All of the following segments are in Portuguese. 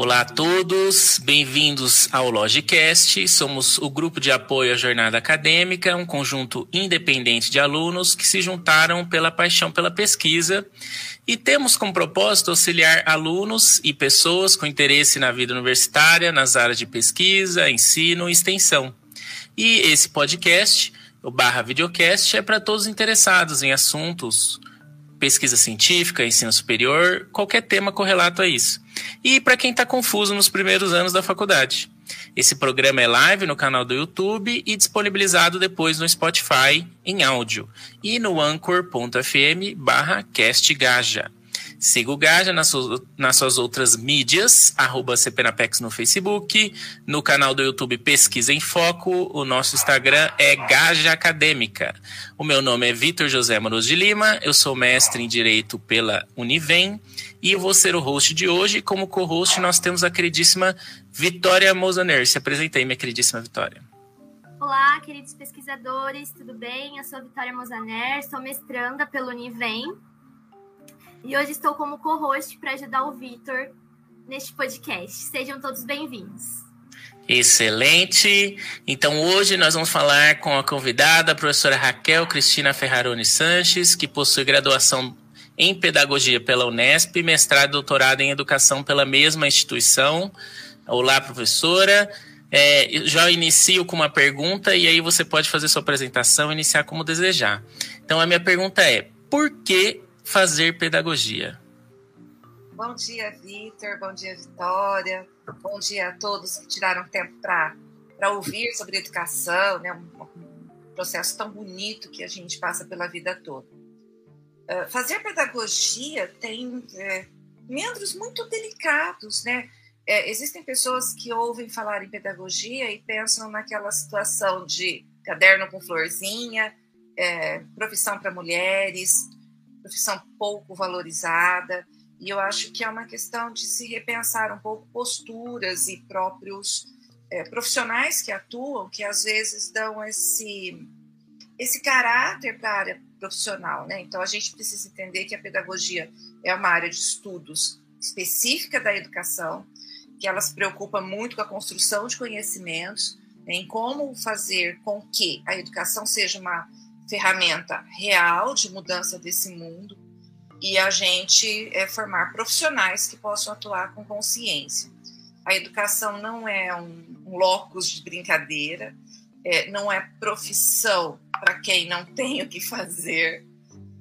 Olá a todos, bem-vindos ao Logicast. Somos o grupo de apoio à jornada acadêmica, um conjunto independente de alunos que se juntaram pela paixão pela pesquisa e temos como propósito auxiliar alunos e pessoas com interesse na vida universitária, nas áreas de pesquisa, ensino e extensão. E esse podcast, o barra videocast, é para todos interessados em assuntos pesquisa científica, ensino superior, qualquer tema correlato a isso. E para quem está confuso nos primeiros anos da faculdade. Esse programa é live no canal do YouTube e disponibilizado depois no Spotify em áudio e no anchor.fm barra. Siga o Gaja nas suas, nas suas outras mídias, arroba CPNapex no Facebook, no canal do YouTube Pesquisa em Foco, o nosso Instagram é Gaja Acadêmica. O meu nome é Vitor José Amoroso de Lima, eu sou mestre em Direito pela Univem e eu vou ser o host de hoje. Como co-host, nós temos a queridíssima Vitória Mozaner. Se apresentei, minha queridíssima Vitória. Olá, queridos pesquisadores, tudo bem? Eu sou Vitória Mozaner, sou mestranda pelo Univem e hoje estou como co-host para ajudar o Vitor neste podcast. Sejam todos bem-vindos. Excelente! Então hoje nós vamos falar com a convidada, a professora Raquel Cristina Ferraroni Sanches, que possui graduação em Pedagogia pela Unesp, mestrado e doutorado em Educação pela mesma instituição. Olá, professora. É, já inicio com uma pergunta e aí você pode fazer sua apresentação e iniciar como desejar. Então a minha pergunta é: por que fazer pedagogia. Bom dia, Vitor. Bom dia, Vitória. Bom dia a todos que tiraram tempo para ouvir sobre educação, né? Um, processo tão bonito que a gente passa pela vida toda. Uh, fazer pedagogia tem é, membros muito delicados, né? É, existem pessoas que ouvem falar em pedagogia e pensam naquela situação de caderno com florzinha, é, profissão para mulheres, profissão pouco valorizada, e eu acho que é uma questão de se repensar um pouco posturas e próprios é, profissionais que atuam, que às vezes dão esse, esse caráter para a área profissional. Né? Então, a gente precisa entender que a pedagogia é uma área de estudos específica da educação, que ela se preocupa muito com a construção de conhecimentos, né, em como fazer com que a educação seja uma ferramenta real de mudança desse mundo e a gente é, formar profissionais que possam atuar com consciência. A educação não é um, um locus de brincadeira, é, não é profissão para quem não tem o que fazer.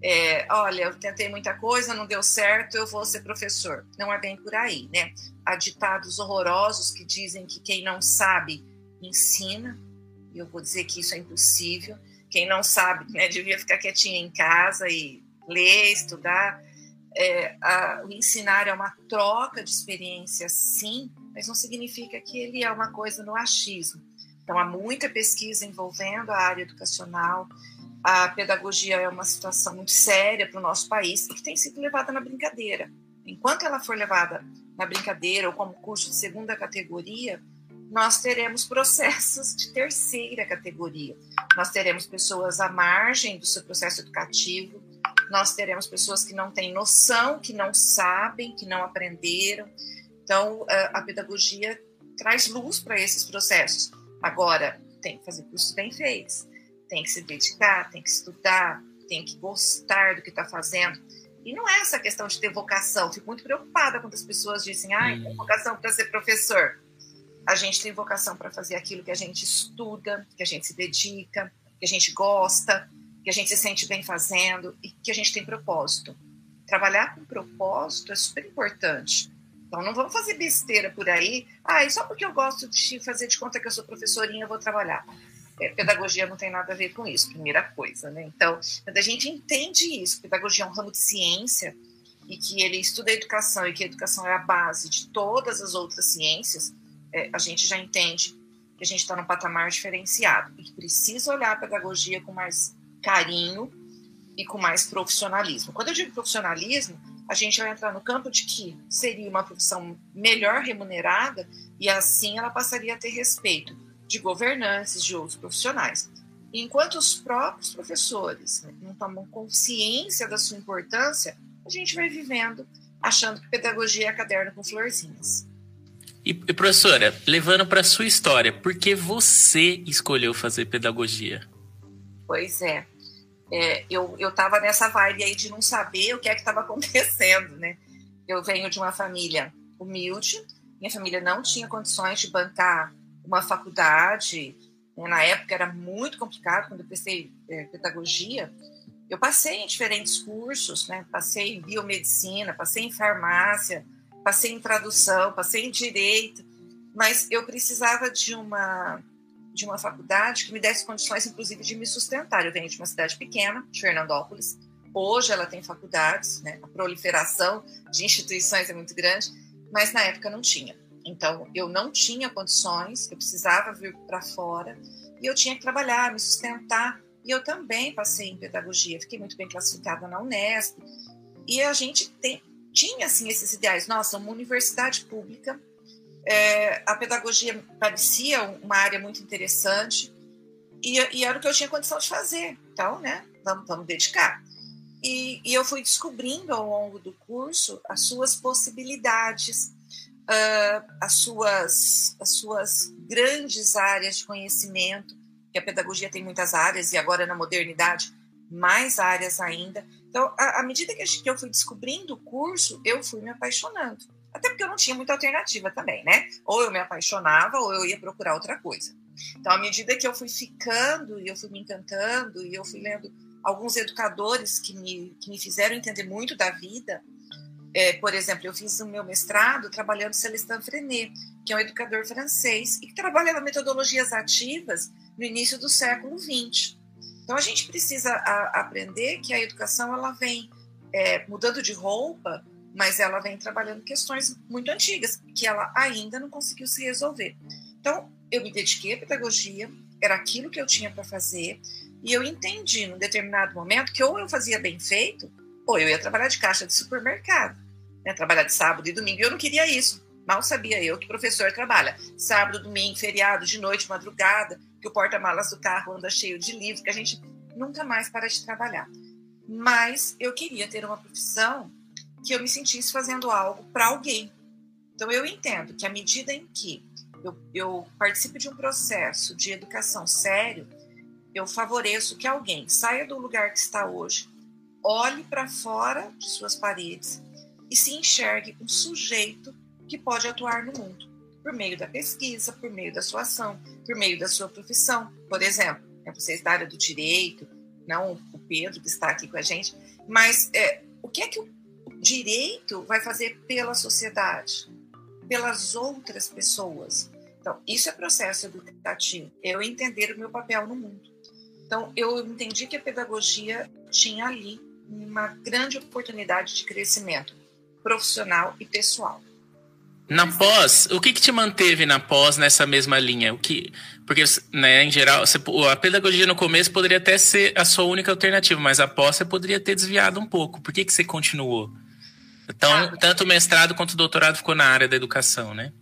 É, olha, eu tentei muita coisa, não deu certo, eu vou ser professor. Não é bem por aí, né? Há ditados horrorosos que dizem que quem não sabe ensina, e eu vou dizer que isso é impossível. Quem não sabe, né, devia ficar quietinha em casa e ler, estudar. É, a, o ensinar é uma troca de experiência, sim, mas não significa que ele é uma coisa no achismo. Então, há muita pesquisa envolvendo a área educacional. A pedagogia é uma situação muito séria para o nosso país e que tem sido levada na brincadeira. Enquanto ela for levada na brincadeira ou como curso de segunda categoria, nós teremos processos de terceira categoria. Nós teremos pessoas à margem do seu processo educativo, nós teremos pessoas que não têm noção, que não sabem, que não aprenderam. Então, a pedagogia traz luz para esses processos. Agora, tem que fazer cursos bem feitos, tem que se dedicar, tem que estudar, tem que gostar do que está fazendo. E não é essa questão de ter vocação. Fico muito preocupada quando as pessoas dizem, ah, tem vocação para ser professor a gente tem vocação para fazer aquilo que a gente estuda, que a gente se dedica, que a gente gosta, que a gente se sente bem fazendo e que a gente tem propósito. Trabalhar com propósito é super importante. Então não vamos fazer besteira por aí. Ah, e só porque eu gosto de fazer de conta que eu sou professorinha, eu vou trabalhar. É, pedagogia não tem nada a ver com isso, primeira coisa, né? Então, quando a gente entende isso, pedagogia é um ramo de ciência e que ele estuda a educação e que a educação é a base de todas as outras ciências, é, a gente já entende que a gente está num patamar diferenciado e que precisa olhar a pedagogia com mais carinho e com mais profissionalismo. Quando eu digo profissionalismo, a gente vai entrar no campo de que seria uma profissão melhor remunerada e assim ela passaria a ter respeito de governantes, de outros profissionais. enquanto os próprios professores né, não tomam consciência da sua importância, a gente vai vivendo achando que pedagogia é caderno com florzinhas. E, professora, levando para sua história, por que você escolheu fazer pedagogia? Pois é, é eu estava nessa vibe aí de não saber o que é que estava acontecendo, né? Eu venho de uma família humilde, minha família não tinha condições de bancar uma faculdade, né? na época era muito complicado, quando eu prestei é, pedagogia, eu passei em diferentes cursos, né? Passei em biomedicina, passei em farmácia, passei em tradução, passei em direito, mas eu precisava de uma de uma faculdade que me desse condições, inclusive, de me sustentar. Eu venho de uma cidade pequena, de Fernandópolis. Hoje ela tem faculdades, né? A proliferação de instituições é muito grande, mas na época não tinha. Então, eu não tinha condições, eu precisava vir para fora e eu tinha que trabalhar, me sustentar e eu também passei em pedagogia, fiquei muito bem classificada na Unesp. E a gente tem, tinha assim esses ideais. Nossa, uma universidade pública, é, a pedagogia parecia uma área muito interessante e, e, era o que eu tinha condição de fazer. Então, né, vamos, vamos dedicar. E, e eu fui descobrindo ao longo do curso as suas possibilidades, uh, as, suas, as suas grandes áreas de conhecimento, que a pedagogia tem muitas áreas e agora na modernidade mais áreas ainda. Então, à, medida que eu fui descobrindo o curso, eu fui me apaixonando. Até porque eu não tinha muita alternativa também, né? Ou eu me apaixonava ou eu ia procurar outra coisa. Então, à medida que eu fui ficando e eu fui me encantando e eu fui lendo alguns educadores que me, que me fizeram entender muito da vida, é, por exemplo, eu fiz o meu mestrado trabalhando Celestin Frenet, que é um educador francês e que trabalha metodologias ativas no início do século XX. Então a gente precisa a, aprender que a educação ela vem é, mudando de roupa, mas ela vem trabalhando questões muito antigas que ela ainda não conseguiu se resolver. Então eu me dediquei à pedagogia, era aquilo que eu tinha para fazer e eu entendi num determinado momento que ou eu fazia bem feito ou eu ia trabalhar de caixa de supermercado, né, trabalhar de sábado e domingo. E eu não queria isso. Mal sabia eu que professor trabalha sábado, domingo, feriado, de noite, madrugada que o porta-malas do carro anda cheio de livros, que a gente nunca mais para de trabalhar. Mas eu queria ter uma profissão que eu me sentisse fazendo algo para alguém. Então eu entendo que à medida em que eu, eu participo de um processo de educação sério, eu favoreço que alguém saia do lugar que está hoje, olhe para fora de suas paredes e se enxergue um sujeito que pode atuar no mundo por meio da pesquisa, por meio da sua ação, por meio da sua profissão. Por exemplo, é vocês da área do direito, não o Pedro que está aqui com a gente, mas é, o que é que o direito vai fazer pela sociedade, pelas outras pessoas? Então, isso é processo educativo. Eu entender o meu papel no mundo. Então, eu entendi que a pedagogia tinha ali uma grande oportunidade de crescimento profissional e pessoal. Na pós, o que, que te manteve na pós nessa mesma linha? O que, porque, né, em geral, você, a pedagogia no começo poderia até ser a sua única alternativa, mas a pós você poderia ter desviado um pouco. Por que, que você continuou? Então, ah, tanto o mestrado quanto o doutorado ficou na área da educação, né?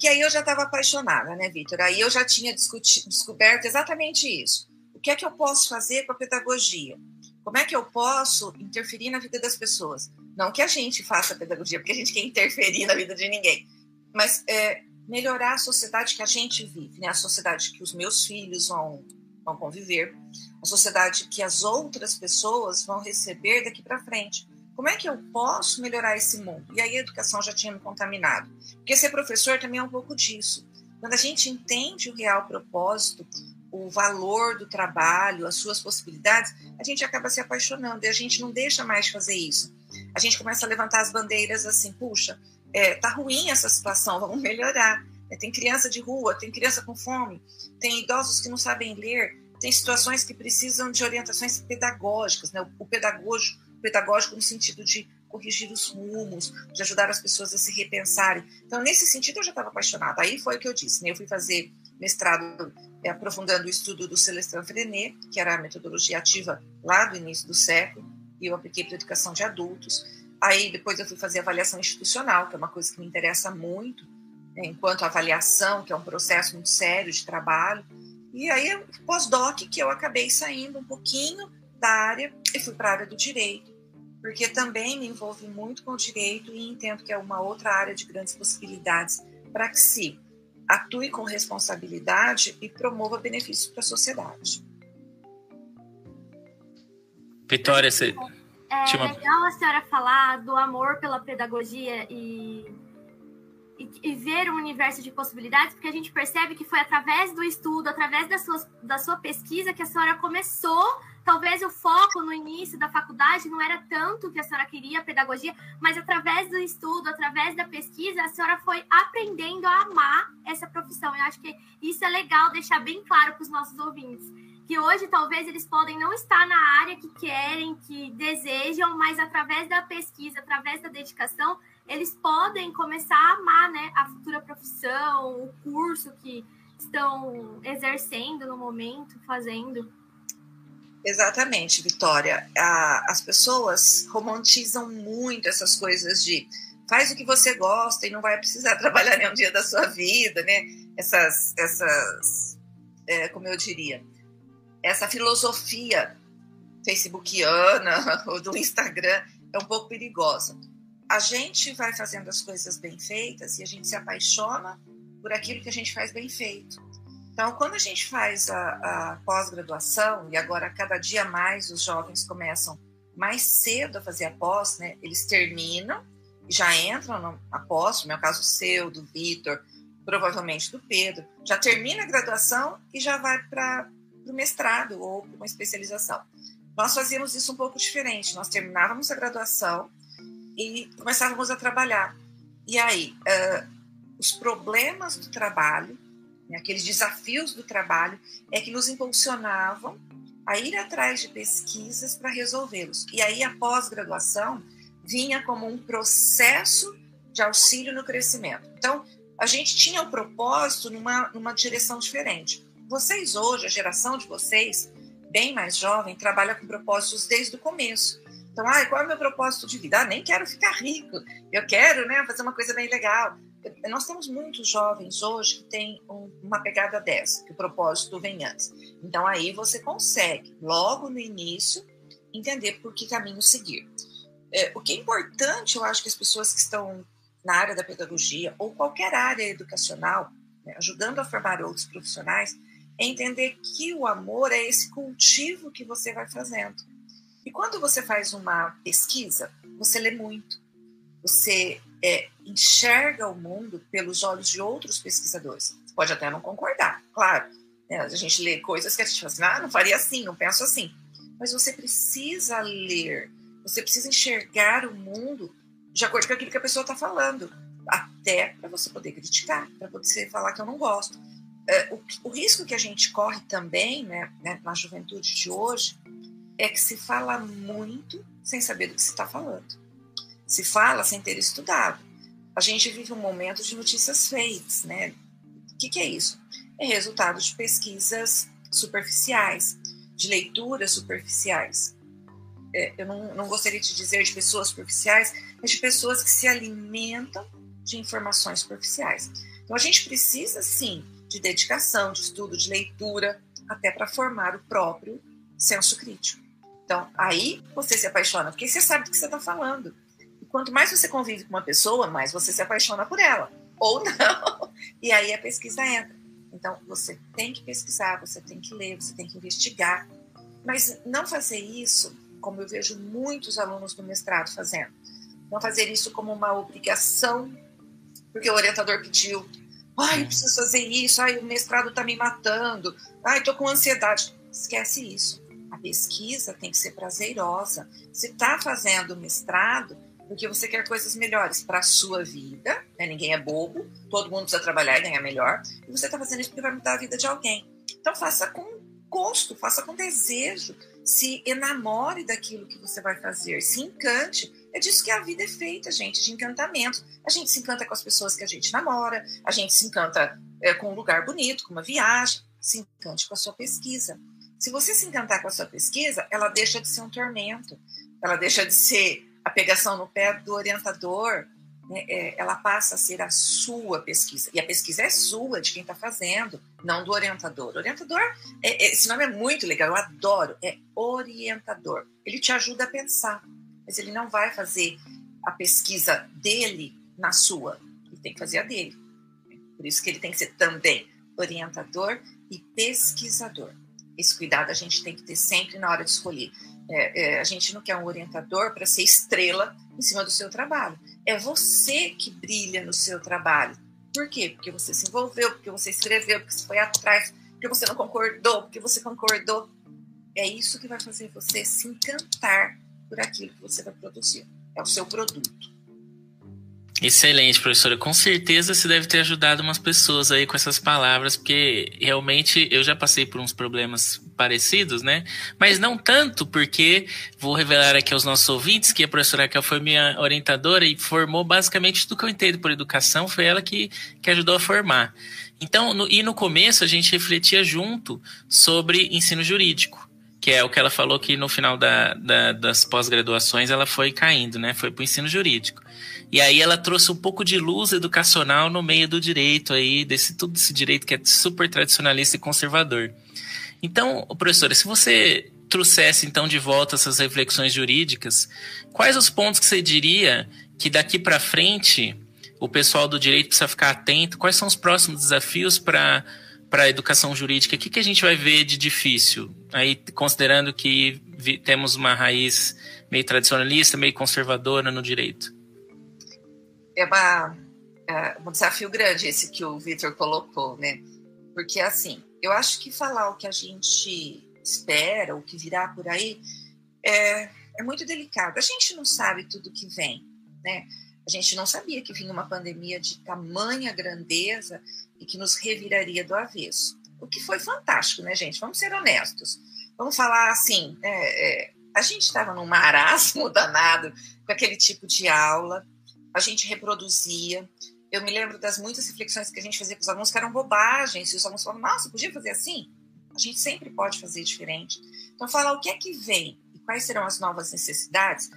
Que aí eu já estava apaixonada, né, Vitor? Aí eu já tinha descoberto exatamente isso. O que é que eu posso fazer com a pedagogia? Como é que eu posso interferir na vida das pessoas? Não que a gente faça pedagogia, porque a gente quer interferir na vida de ninguém, mas é, melhorar a sociedade que a gente vive, né? a sociedade que os meus filhos vão, vão conviver, a sociedade que as outras pessoas vão receber daqui para frente. Como é que eu posso melhorar esse mundo? E aí a educação já tinha me contaminado. Porque ser professor também é um pouco disso. Quando a gente entende o real propósito, o valor do trabalho, as suas possibilidades, a gente acaba se apaixonando e a gente não deixa mais de fazer isso a gente começa a levantar as bandeiras assim, puxa, é, tá ruim essa situação, vamos melhorar. É, tem criança de rua, tem criança com fome, tem idosos que não sabem ler, tem situações que precisam de orientações pedagógicas, né? o pedagógico, pedagógico no sentido de corrigir os rumos, de ajudar as pessoas a se repensarem. Então, nesse sentido, eu já estava apaixonada. Aí foi o que eu disse, né? Eu fui fazer mestrado é, aprofundando o estudo do Celestin Frenet, que era a metodologia ativa lá do início do século, e eu apliquei para educação de adultos. Aí depois eu fui fazer avaliação institucional, que é uma coisa que me interessa muito, né, enquanto avaliação, que é um processo muito sério de trabalho. E aí pós-doc que eu acabei saindo um pouquinho da área e fui para a área do direito, porque também me envolvi muito com o direito e entendo que é uma outra área de grandes possibilidades para que se atue com responsabilidade e promova benefícios para a sociedade. Vitória, você. É uma... legal a senhora falar do amor pela pedagogia e, e, e, ver um universo de possibilidades, porque a gente percebe que foi através do estudo, através da sua, da sua pesquisa, que a senhora começou. Talvez o foco no início da faculdade não era tanto que a senhora queria a pedagogia, mas através do estudo, através da pesquisa, a senhora foi aprendendo a amar essa profissão. Eu acho que isso é legal deixar bem claro para os nossos ouvintes que hoje talvez eles podem não estar na área que querem, que desejam, mas através da pesquisa, através da dedicação, eles podem começar a amar né, a futura profissão, o curso que estão exercendo no momento, fazendo. Exatamente, Vitória. As pessoas romantizam muito essas coisas de faz o que você gosta e não vai precisar trabalhar nenhum dia da sua vida, né? Essas, essas é, como eu diria, essa filosofia facebookiana ou do Instagram é um pouco perigosa. A gente vai fazendo as coisas bem feitas e a gente se apaixona por aquilo que a gente faz bem feito. Então, quando a gente faz a, a pós-graduação, e agora cada dia mais os jovens começam mais cedo a fazer a pós, né? eles terminam e já entram na pós, no meu caso seu, do Vitor, provavelmente do Pedro, já termina a graduação e já vai para para o mestrado ou para uma especialização. Nós fazíamos isso um pouco diferente. Nós terminávamos a graduação e começávamos a trabalhar. E aí, uh, os problemas do trabalho, né, aqueles desafios do trabalho, é que nos impulsionavam a ir atrás de pesquisas para resolvê-los. E aí, a pós-graduação vinha como um processo de auxílio no crescimento. Então, a gente tinha o propósito numa, numa direção diferente. Vocês hoje, a geração de vocês, bem mais jovem, trabalha com propósitos desde o começo. Então, ah, qual é o meu propósito de vida? Ah, nem quero ficar rico, eu quero né, fazer uma coisa bem legal. Nós temos muitos jovens hoje que têm um, uma pegada dessa, que o propósito vem antes. Então, aí você consegue, logo no início, entender por que caminho seguir. É, o que é importante, eu acho que as pessoas que estão na área da pedagogia ou qualquer área educacional, né, ajudando a formar outros profissionais, é entender que o amor é esse cultivo que você vai fazendo. E quando você faz uma pesquisa, você lê muito, você é, enxerga o mundo pelos olhos de outros pesquisadores. Você pode até não concordar, claro. Né? A gente lê coisas que a gente fala assim, ah, não faria assim, não penso assim. Mas você precisa ler, você precisa enxergar o mundo de acordo com aquilo que a pessoa está falando, até para você poder criticar, para você falar que eu não gosto. É, o, o, risco que a gente corre também, né, né, na juventude de hoje, é que se fala muito sem saber do que se está falando. Se fala sem ter estudado. A gente vive um momento de notícias fakes, né? O que, que é isso? É resultado de pesquisas superficiais, de leituras superficiais. É, eu não, não gostaria de dizer de pessoas superficiais, mas de pessoas que se alimentam de informações superficiais. Então a gente precisa sim de dedicação, de estudo, de leitura, até para formar o próprio senso crítico. Então, aí você se apaixona, porque você sabe do que você está falando. E quanto mais você convive com uma pessoa, mais você se apaixona por ela. Ou não. E aí a pesquisa entra. Então, você tem que pesquisar, você tem que ler, você tem que investigar. Mas não fazer isso, como eu vejo muitos alunos do mestrado fazendo, não fazer isso como uma obrigação, porque o orientador pediu, Ai, eu preciso fazer isso. Ai, o mestrado está me matando. Ai, estou com ansiedade. Esquece isso. A pesquisa tem que ser prazerosa. Você está fazendo mestrado porque você quer coisas melhores para a sua vida. Né? Ninguém é bobo. Todo mundo precisa trabalhar e ganhar melhor. E você está fazendo isso porque vai mudar a vida de alguém. Então, faça com gosto, faça com desejo. Se enamore daquilo que você vai fazer. Se encante é disso que a vida é feita, gente, de encantamento. A gente se encanta com as pessoas que a gente namora, a gente se encanta é, com um lugar bonito, com uma viagem, se encante com a sua pesquisa. Se você se encantar com a sua pesquisa, ela deixa de ser um tormento, ela deixa de ser a pegação no pé do orientador, né? é, ela passa a ser a sua pesquisa. E a pesquisa é sua, de quem está fazendo, não do orientador. O orientador, é, é, esse nome é muito legal, eu adoro, é orientador. Ele te ajuda a pensar mas ele não vai fazer a pesquisa dele na sua, ele tem que fazer a dele. Por isso que ele tem que ser também orientador e pesquisador. Esse cuidado a gente tem que ter sempre na hora de escolher. É, é, a gente não quer um orientador para ser estrela em cima do seu trabalho. É você que brilha no seu trabalho. Por quê? Porque você se envolveu, porque você escreveu, porque você foi atrás, porque você não concordou, porque você concordou. É isso que vai fazer você se encantar por aquilo que você vai produzir. É o seu produto. Excelente, professora. Com certeza você deve ter ajudado umas pessoas aí com essas palavras, porque realmente eu já passei por uns problemas parecidos, né? Mas não tanto, porque vou revelar aqui aos nossos ouvintes que a professora Raquel foi minha orientadora e formou basicamente tudo que eu entendo por educação, foi ela que, que ajudou a formar. Então, no, e no começo a gente refletia junto sobre ensino jurídico, que é o que ela falou que no final da, da, das pós-graduações ela foi caindo, né? Foi para o ensino jurídico. E aí ela trouxe um pouco de luz educacional no meio do direito aí, desse tudo esse direito que é super tradicionalista e conservador. Então, professora, se você trouxesse então de volta essas reflexões jurídicas, quais os pontos que você diria que daqui para frente o pessoal do direito precisa ficar atento? Quais são os próximos desafios para para a educação jurídica? O que, que a gente vai ver de difícil? Aí, considerando que vi, temos uma raiz meio tradicionalista, meio conservadora no direito é uma, é um desafio grande esse que o Vitor colocou, né? Porque, assim, eu acho que falar o que a gente espera, o que virá por aí, é, é muito delicado. A gente não sabe tudo que vem, né? A gente não sabia que vinha uma pandemia de tamanha grandeza e que nos reviraria do avesso. O que foi fantástico, né, gente? Vamos ser honestos. Vamos falar assim: é, é, a gente estava num marasmo danado com aquele tipo de aula, a gente reproduzia. Eu me lembro das muitas reflexões que a gente fazia com os alunos que eram bobagens, e os alunos falavam, nossa, podia fazer assim? A gente sempre pode fazer diferente. Então, falar o que é que vem e quais serão as novas necessidades,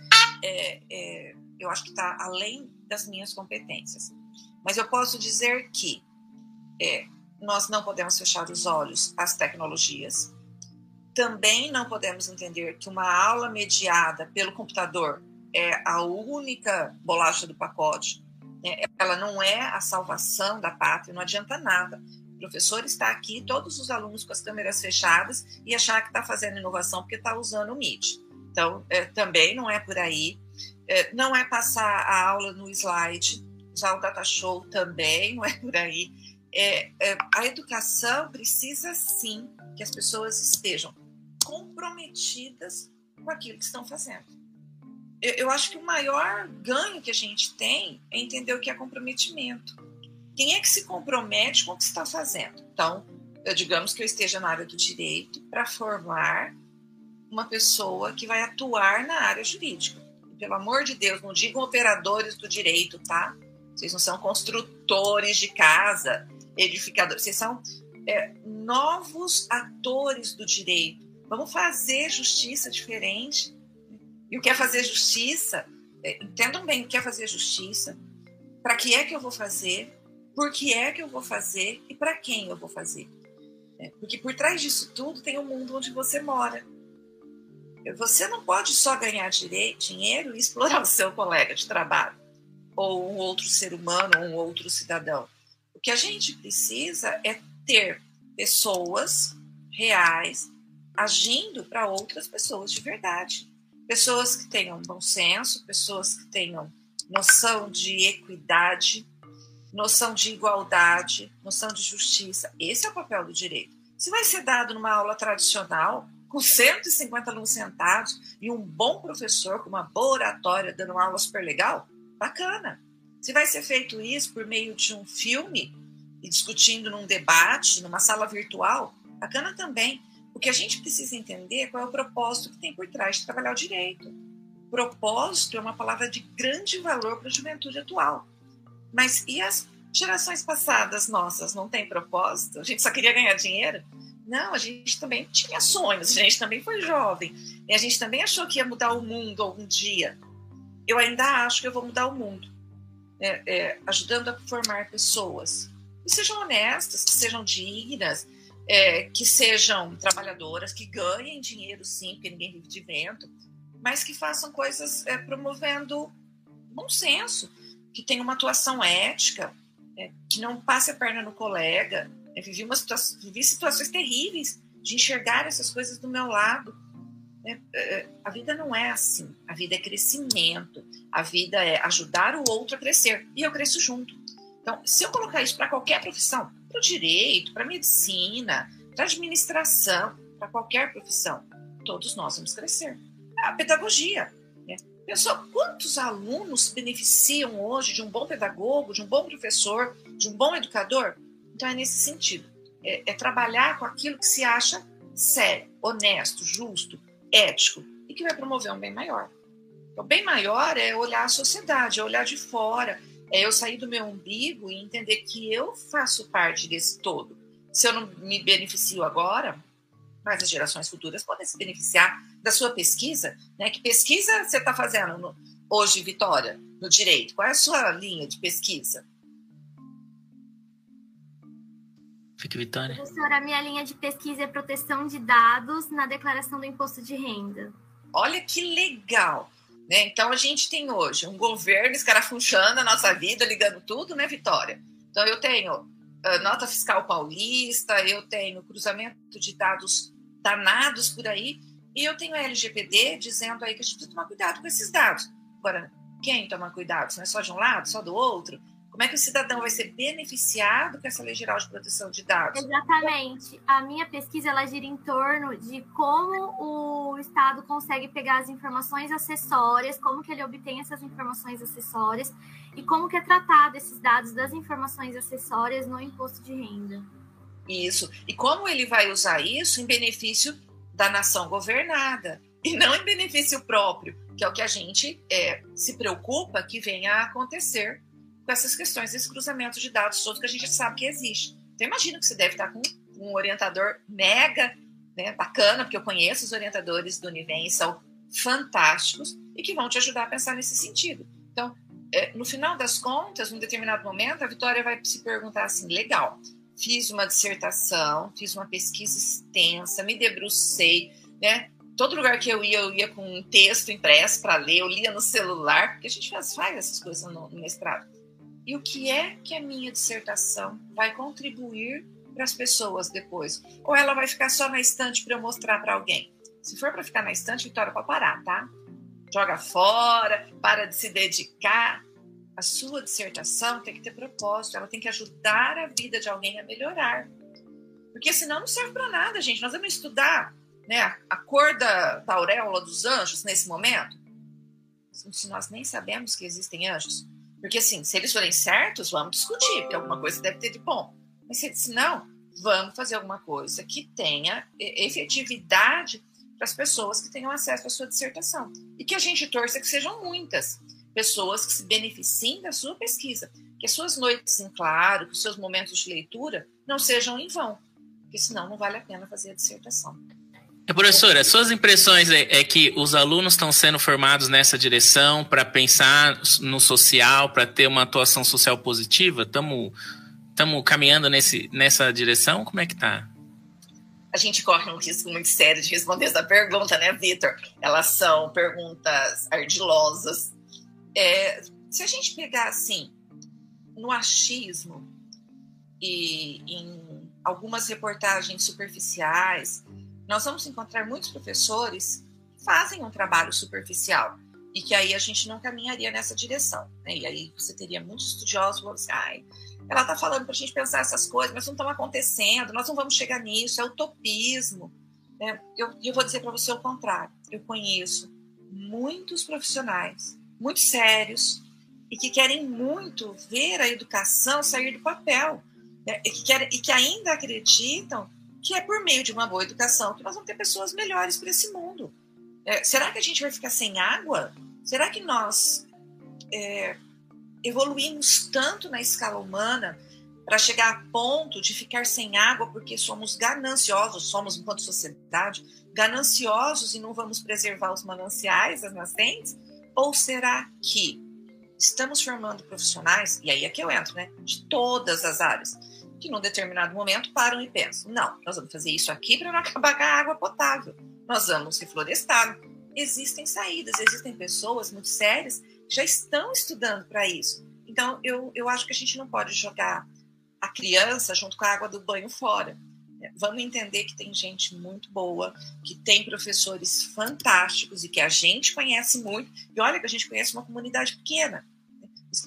é, é, eu acho que está além das minhas competências. Mas eu posso dizer que é, nós não podemos fechar os olhos às tecnologias. Também não podemos entender que uma aula mediada pelo computador é a única bolacha do pacote. Né? Ela não é a salvação da pátria, não adianta nada. O professor está aqui, todos os alunos com as câmeras fechadas e achar que está fazendo inovação porque está usando o Meet. Então, é, também não é por aí. É, não é passar a aula no slide, usar o data show também não é por aí. É, é, a educação precisa sim que as pessoas estejam comprometidas com aquilo que estão fazendo eu, eu acho que o maior ganho que a gente tem é entender o que é comprometimento. Quem é que se compromete com o que está fazendo? Então, eu, digamos que eu esteja na área do direito para formar uma pessoa que vai atuar na área jurídica. Pelo amor de Deus, não digam operadores do direito, tá? Vocês não são construtores de casa, edificadores, vocês são é, novos atores do direito. Vamos fazer justiça diferente e o que é fazer justiça, é, entendam bem o que é fazer justiça, para que é que eu vou fazer, por que é que eu vou fazer e para quem eu vou fazer. É, porque por trás disso tudo tem o um mundo onde você mora. Você não pode só ganhar direito, dinheiro e explorar o seu colega de trabalho, ou um outro ser humano, ou um outro cidadão. O que a gente precisa é ter pessoas reais agindo para outras pessoas de verdade pessoas que tenham bom senso, pessoas que tenham noção de equidade, noção de igualdade, noção de justiça. Esse é o papel do direito. Se vai ser dado numa aula tradicional, com 150 alunos sentados e um bom professor com uma boa oratória dando uma aula super legal, bacana. Se vai ser feito isso por meio de um filme e discutindo num debate, numa sala virtual, bacana também. O que a gente precisa entender é qual é o propósito que tem por trás de trabalhar o direito. Propósito é uma palavra de grande valor para a juventude atual. Mas e as gerações passadas nossas não têm propósito? A gente só queria ganhar dinheiro? Não, a gente também tinha sonhos, a gente também foi jovem, e a gente também achou que ia mudar o mundo algum dia. Eu ainda acho que eu vou mudar o mundo, é, é, ajudando a formar pessoas que sejam honestas, que sejam dignas, é, que sejam trabalhadoras, que ganhem dinheiro sim, porque ninguém vive de vento, mas que façam coisas é, promovendo bom senso, que tenham uma atuação ética, né? que não passe a perna no colega. Vivi, uma situação, vivi situações terríveis de enxergar essas coisas do meu lado. Né? É, a vida não é assim. A vida é crescimento. A vida é ajudar o outro a crescer. E eu cresço junto. Então, se eu colocar isso para qualquer profissão, para o direito, para medicina, para administração, para qualquer profissão, todos nós vamos crescer. A pedagogia. Né? Pessoal, quantos alunos beneficiam hoje de um bom pedagogo, de um bom professor, de um bom educador? Então, é nesse sentido. É, é trabalhar com aquilo que se acha sério, honesto, justo, ético e que vai promover um bem maior. O bem maior é olhar a sociedade, é olhar de fora, é eu sair do meu umbigo e entender que eu faço parte desse todo. Se eu não me beneficio agora, mas as gerações futuras podem se beneficiar da sua pesquisa. Né? Que pesquisa você está fazendo no, hoje, Vitória, no direito? Qual é a sua linha de pesquisa? Fique, Vitória. Professora, a minha linha de pesquisa é proteção de dados na declaração do imposto de renda. Olha que legal! Né? Então, a gente tem hoje um governo escarafunchando a nossa vida, ligando tudo, né, Vitória? Então, eu tenho uh, nota fiscal paulista, eu tenho cruzamento de dados danados por aí, e eu tenho a LGPD dizendo aí que a gente precisa tomar cuidado com esses dados. Agora, quem toma cuidado? Não é só de um lado, só do outro? Como é que o cidadão vai ser beneficiado com essa lei geral de proteção de dados? Exatamente. A minha pesquisa ela gira em torno de como o Estado consegue pegar as informações acessórias, como que ele obtém essas informações acessórias e como que é tratado esses dados das informações acessórias no imposto de renda. Isso. E como ele vai usar isso em benefício da nação governada e não em benefício próprio, que é o que a gente é, se preocupa que venha a acontecer com essas questões, esse cruzamento de dados todos que a gente sabe que existe. Então, imagino que você deve estar com um orientador mega né, bacana, porque eu conheço os orientadores do Univem e são fantásticos e que vão te ajudar a pensar nesse sentido. Então, é, no final das contas, num determinado momento, a Vitória vai se perguntar assim: legal, fiz uma dissertação, fiz uma pesquisa extensa, me debrucei, né? Todo lugar que eu ia, eu ia com um texto impresso para ler, eu lia no celular, porque a gente faz, faz essas coisas no, no mestrado e o que é que a minha dissertação vai contribuir para as pessoas depois? Ou ela vai ficar só na estante para eu mostrar para alguém? Se for para ficar na estante, Vitória, para parar, tá? Joga fora, para de se dedicar. A sua dissertação tem que ter propósito, ela tem que ajudar a vida de alguém a melhorar. Porque senão não serve para nada, gente. Nós vamos estudar né, a cor da, da auréola dos anjos nesse momento. Se nós nem sabemos que existem anjos, porque, assim, se eles forem certos, vamos discutir, porque alguma coisa deve ter de bom. Mas se disse, não, vamos fazer alguma coisa que tenha efetividade para as pessoas que tenham acesso à sua dissertação. E que a gente torça que sejam muitas pessoas que se beneficiem da sua pesquisa. Que as suas noites em claro, que os seus momentos de leitura não sejam em vão. Porque senão não vale a pena fazer a dissertação. É, professora, suas impressões é, é, que os alunos estão sendo formados nessa direção para pensar no social, para ter uma atuação social positiva? Estamos caminhando nesse, nessa direção? Como é que está? A gente corre um risco muito sério de responder essa pergunta, né, Vitor? Elas são perguntas ardilosas. É, se a gente pegar assim, no achismo e em algumas reportagens superficiais, nós vamos encontrar muitos professores que fazem um trabalho superficial e que aí a gente não caminharia nessa direção. Né? E aí você teria muitos estudiosos falando assim, ai, ela está falando para a gente pensar essas coisas, mas não estão acontecendo, nós não vamos chegar nisso, é utopismo. Né? Eu, eu vou dizer para você o contrário. Eu conheço muitos profissionais, muito sérios, e que querem muito ver a educação sair do papel, né? e, que querem, e que ainda acreditam que é por meio de uma boa educação que nós vamos ter pessoas melhores para esse mundo. É, será que a gente vai ficar sem água? Será que nós é, evoluímos tanto na escala humana para chegar a ponto de ficar sem água porque somos gananciosos, somos enquanto sociedade gananciosos e não vamos preservar os mananciais, as nascentes? Ou será que estamos formando profissionais, e aí é que eu entro, né, de todas as áreas, que num determinado momento param e pensam: não, nós vamos fazer isso aqui para não acabar com a água potável, nós vamos reflorestar. Existem saídas, existem pessoas muito sérias que já estão estudando para isso. Então, eu, eu acho que a gente não pode jogar a criança junto com a água do banho fora. Vamos entender que tem gente muito boa, que tem professores fantásticos e que a gente conhece muito. E olha que a gente conhece uma comunidade pequena.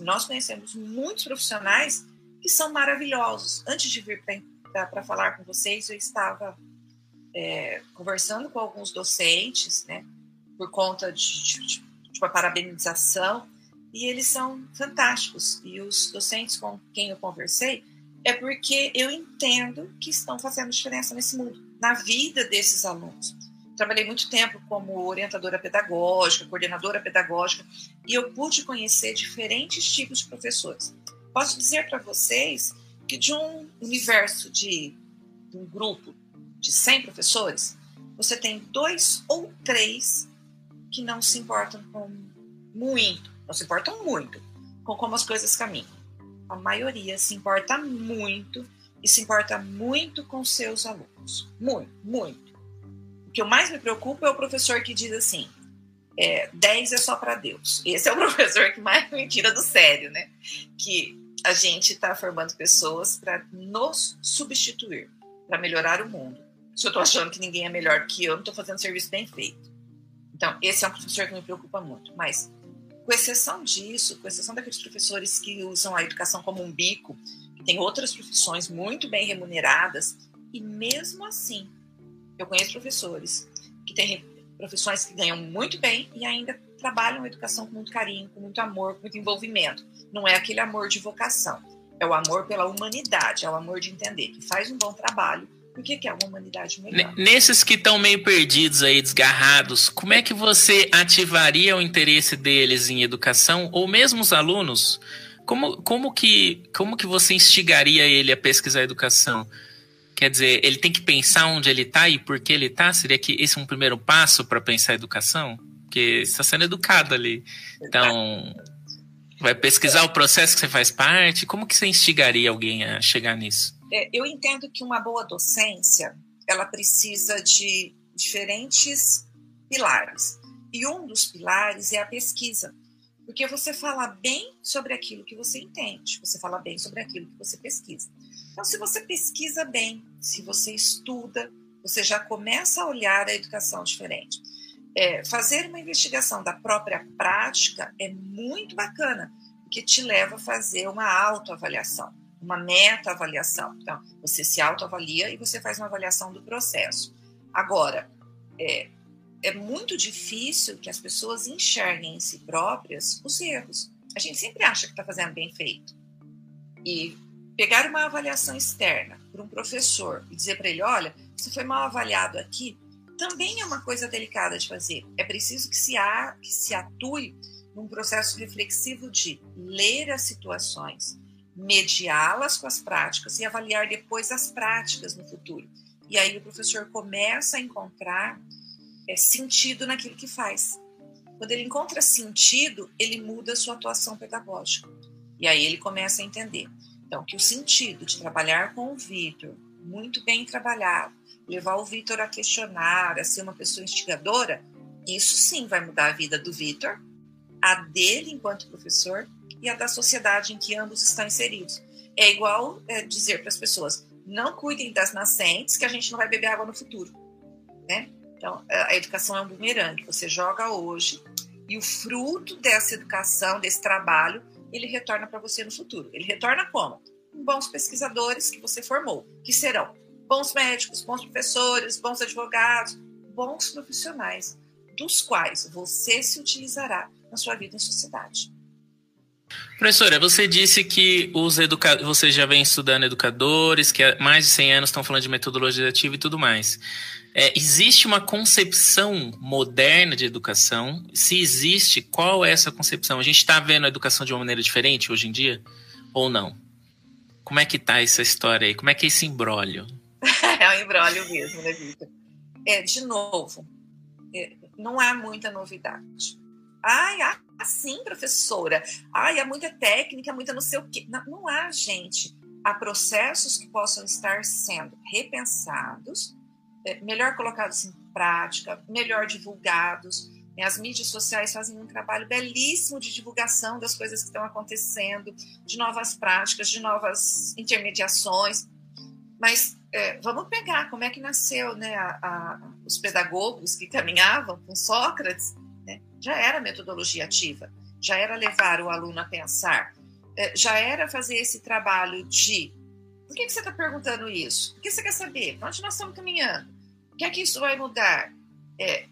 Nós conhecemos muitos profissionais que são maravilhosos. Antes de vir para falar com vocês, eu estava é, conversando com alguns docentes, né, por conta de, de, de uma parabenização, e eles são fantásticos. E os docentes com quem eu conversei, é porque eu entendo que estão fazendo diferença nesse mundo, na vida desses alunos. Trabalhei muito tempo como orientadora pedagógica, coordenadora pedagógica, e eu pude conhecer diferentes tipos de professores. Posso dizer para vocês que de um universo de, de um grupo de 100 professores, você tem dois ou três que não se importam com muito, não se importam muito com como as coisas caminham a maioria se importa muito e se importa muito com seus alunos. Muito, muito. O que eu mais me preocupa é o professor que diz assim: é, 10 é só para Deus. Esse é o professor que mais me tira do sério, né? Que a gente está formando pessoas para nos substituir, para melhorar o mundo. Se eu estou achando que ninguém é melhor que eu, não estou fazendo serviço bem feito. Então, esse é um professor que me preocupa muito. Mas com exceção disso, com exceção daqueles professores que usam a educação como um bico, que tem outras profissões muito bem remuneradas, e mesmo assim, eu conheço professores que têm profissões que ganham muito bem e ainda trabalham a educação com muito carinho, com muito amor, com muito envolvimento. Não é aquele amor de vocação, é o amor pela humanidade, é o amor de entender que faz um bom trabalho por que, que é uma humanidade melhor? Nesses que estão meio perdidos aí, desgarrados, como é que você ativaria o interesse deles em educação, ou mesmo os alunos? Como, como, que, como que você instigaria ele a pesquisar a educação? Quer dizer, ele tem que pensar onde ele está e por que ele está? Seria que esse é um primeiro passo para pensar a educação? Porque está sendo educado ali. Então, vai pesquisar o processo que você faz parte? Como que você instigaria alguém a chegar nisso? É, eu entendo que uma boa docência ela precisa de diferentes pilares. E um dos pilares é a pesquisa. Porque você fala bem sobre aquilo que você entende, você fala bem sobre aquilo que você pesquisa. Então, se você pesquisa bem, se você estuda, você já começa a olhar a educação diferente. É, fazer uma investigação da própria prática é muito bacana, porque te leva a fazer uma autoavaliação uma meta-avaliação. Então, você se autoavalia e você faz uma avaliação do processo. Agora, é, é muito difícil que as pessoas enxerguem em si próprias os erros. A gente sempre acha que está fazendo bem feito. E pegar uma avaliação externa por um professor e dizer para ele: olha, você foi mal avaliado aqui, também é uma coisa delicada de fazer. É preciso que se, há, que se atue num processo reflexivo de ler as situações, mediá-las com as práticas e avaliar depois as práticas no futuro. E aí o professor começa a encontrar é, sentido naquilo que faz. Quando ele encontra sentido, ele muda a sua atuação pedagógica. E aí ele começa a entender. Então, que o sentido de trabalhar com o Vitor, muito bem trabalhado, levar o Vitor a questionar, a ser uma pessoa instigadora, isso sim vai mudar a vida do Vitor, a dele enquanto professor e a da sociedade em que ambos estão inseridos. É igual é, dizer para as pessoas: não cuidem das nascentes, que a gente não vai beber água no futuro. Né? Então, a educação é um bumerangue. Você joga hoje e o fruto dessa educação, desse trabalho, ele retorna para você no futuro. Ele retorna como? Com bons pesquisadores que você formou, que serão bons médicos, bons professores, bons advogados, bons profissionais, dos quais você se utilizará na sua vida em sociedade. Professora, você disse que os educa... você já vem estudando educadores, que há mais de 100 anos estão falando de metodologia ativa e tudo mais. É, existe uma concepção moderna de educação? Se existe, qual é essa concepção? A gente está vendo a educação de uma maneira diferente hoje em dia? Ou não? Como é que tá essa história aí? Como é que é esse embrólio? é um embrólio mesmo, né, Vitor? É, de novo, é, não há muita novidade. Ai, ah, assim, professora. Ai, é muita técnica, muita não sei o quê. Não, não há, gente. Há processos que possam estar sendo repensados, é, melhor colocados em prática, melhor divulgados, As mídias sociais fazem um trabalho belíssimo de divulgação das coisas que estão acontecendo, de novas práticas, de novas intermediações. Mas é, vamos pegar como é que nasceu né, a, a, os pedagogos que caminhavam com Sócrates. Né, já era metodologia ativa, já era levar o aluno a pensar, é, já era fazer esse trabalho de. Por que, que você está perguntando isso? O que você quer saber? Para onde nós estamos caminhando? O que é que isso vai mudar? É,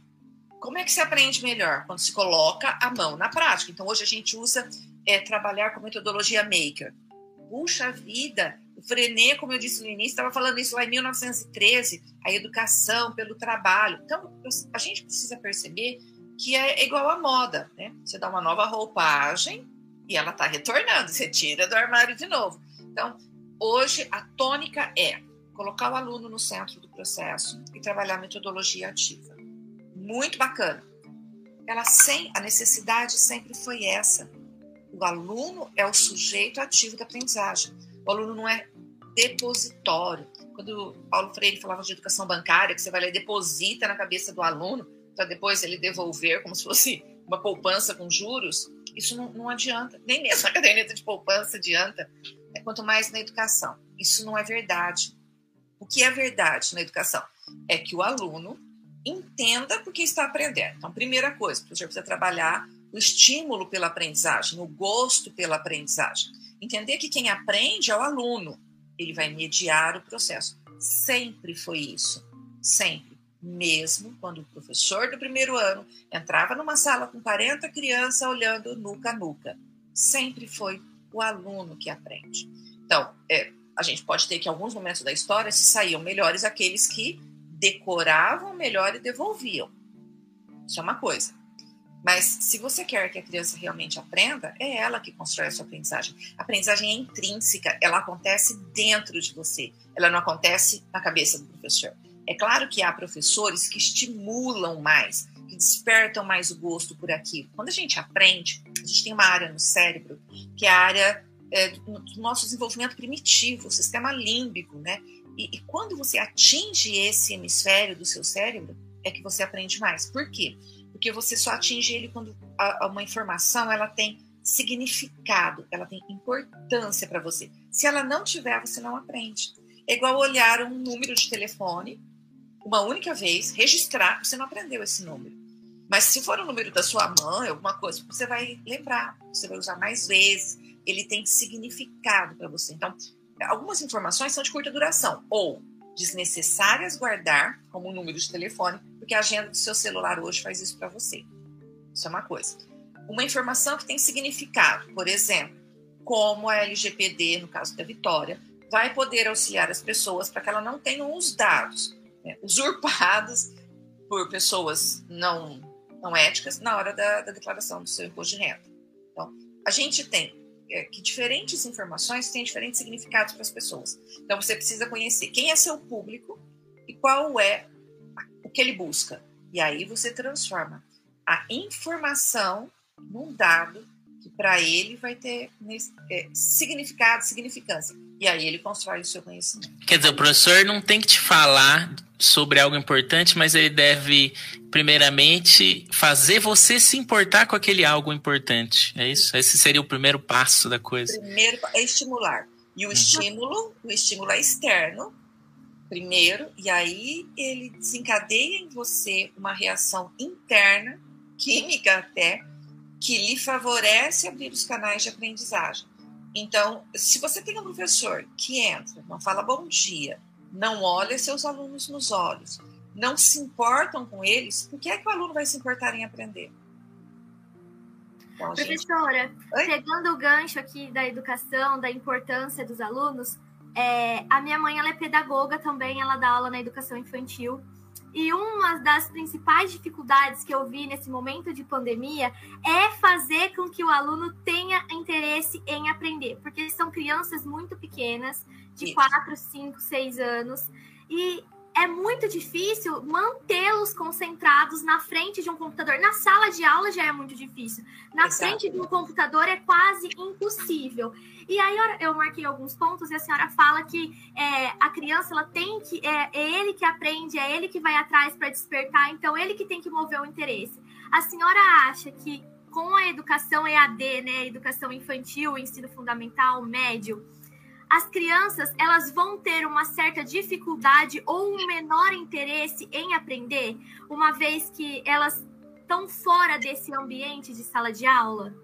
como é que se aprende melhor? Quando se coloca a mão na prática. Então, hoje a gente usa é, trabalhar com metodologia maker. Puxa vida! O Frenet, como eu disse no início, estava falando isso lá em 1913, a educação pelo trabalho. Então, a gente precisa perceber que é igual à moda, né? Você dá uma nova roupagem e ela está retornando, você tira do armário de novo. Então, hoje a tônica é colocar o aluno no centro do processo e trabalhar a metodologia ativa muito bacana. Ela sem a necessidade sempre foi essa. O aluno é o sujeito ativo da aprendizagem. O aluno não é depositório. Quando Paulo Freire falava de educação bancária, que você vai lá e deposita na cabeça do aluno para depois ele devolver como se fosse uma poupança com juros, isso não, não adianta. Nem mesmo a caderneta de poupança adianta. É, quanto mais na educação. Isso não é verdade. O que é verdade na educação? É que o aluno entenda porque está aprendendo. Então, primeira coisa, o professor precisa trabalhar o estímulo pela aprendizagem, o gosto pela aprendizagem. Entender que quem aprende é o aluno, ele vai mediar o processo. Sempre foi isso, sempre. Mesmo quando o professor do primeiro ano entrava numa sala com 40 crianças olhando nuca a nuca. Sempre foi o aluno que aprende. Então, é, a gente pode ter que, em alguns momentos da história, se saíam melhores aqueles que decoravam melhor e devolviam. Isso é uma coisa. Mas se você quer que a criança realmente aprenda, é ela que constrói a sua aprendizagem. A aprendizagem é intrínseca, ela acontece dentro de você, ela não acontece na cabeça do professor. É claro que há professores que estimulam mais, que despertam mais o gosto por aquilo. Quando a gente aprende, a gente tem uma área no cérebro, que é a área é, do nosso desenvolvimento primitivo, o sistema límbico, né? E, e quando você atinge esse hemisfério do seu cérebro, é que você aprende mais. Por quê? Porque você só atinge ele quando a, a uma informação ela tem significado, ela tem importância para você. Se ela não tiver, você não aprende. É igual olhar um número de telefone uma única vez, registrar, você não aprendeu esse número. Mas se for o número da sua mãe, alguma coisa, você vai lembrar, você vai usar mais vezes, ele tem significado para você. Então, algumas informações são de curta duração ou desnecessárias guardar, como o número de telefone, porque a agenda do seu celular hoje faz isso para você. Isso é uma coisa. Uma informação que tem significado, por exemplo, como a LGPD, no caso da Vitória, vai poder auxiliar as pessoas para que ela não tenham os dados né, usurpados por pessoas não, não éticas na hora da, da declaração do seu imposto de renda. Então, a gente tem que diferentes informações têm diferentes significados para as pessoas. Então você precisa conhecer quem é seu público e qual é o que ele busca. E aí você transforma a informação num dado que para ele vai ter é, significado, significância. E aí ele constrói o seu conhecimento. Quer dizer, o professor não tem que te falar sobre algo importante, mas ele deve, primeiramente, fazer você se importar com aquele algo importante. É isso? Esse seria o primeiro passo da coisa. Primeiro é estimular. E o uhum. estímulo, o estímulo é externo, primeiro, e aí ele desencadeia em você uma reação interna, química até, que lhe favorece abrir os canais de aprendizagem. Então, se você tem um professor que entra, não fala bom dia, não olha seus alunos nos olhos, não se importam com eles, por que é que o aluno vai se importar em aprender? Então, Professora, gente... pegando o gancho aqui da educação, da importância dos alunos, é, a minha mãe ela é pedagoga também, ela dá aula na educação infantil. E uma das principais dificuldades que eu vi nesse momento de pandemia é fazer com que o aluno tenha interesse em aprender, porque são crianças muito pequenas, de Isso. 4, 5, 6 anos, e é muito difícil mantê-los concentrados na frente de um computador. Na sala de aula já é muito difícil. Na Exato. frente de um computador é quase impossível. E aí eu marquei alguns pontos e a senhora fala que é, a criança ela tem que é, é ele que aprende, é ele que vai atrás para despertar, então ele que tem que mover o interesse. A senhora acha que com a educação EAD, né, educação infantil, ensino fundamental, médio, as crianças elas vão ter uma certa dificuldade ou um menor interesse em aprender, uma vez que elas estão fora desse ambiente de sala de aula?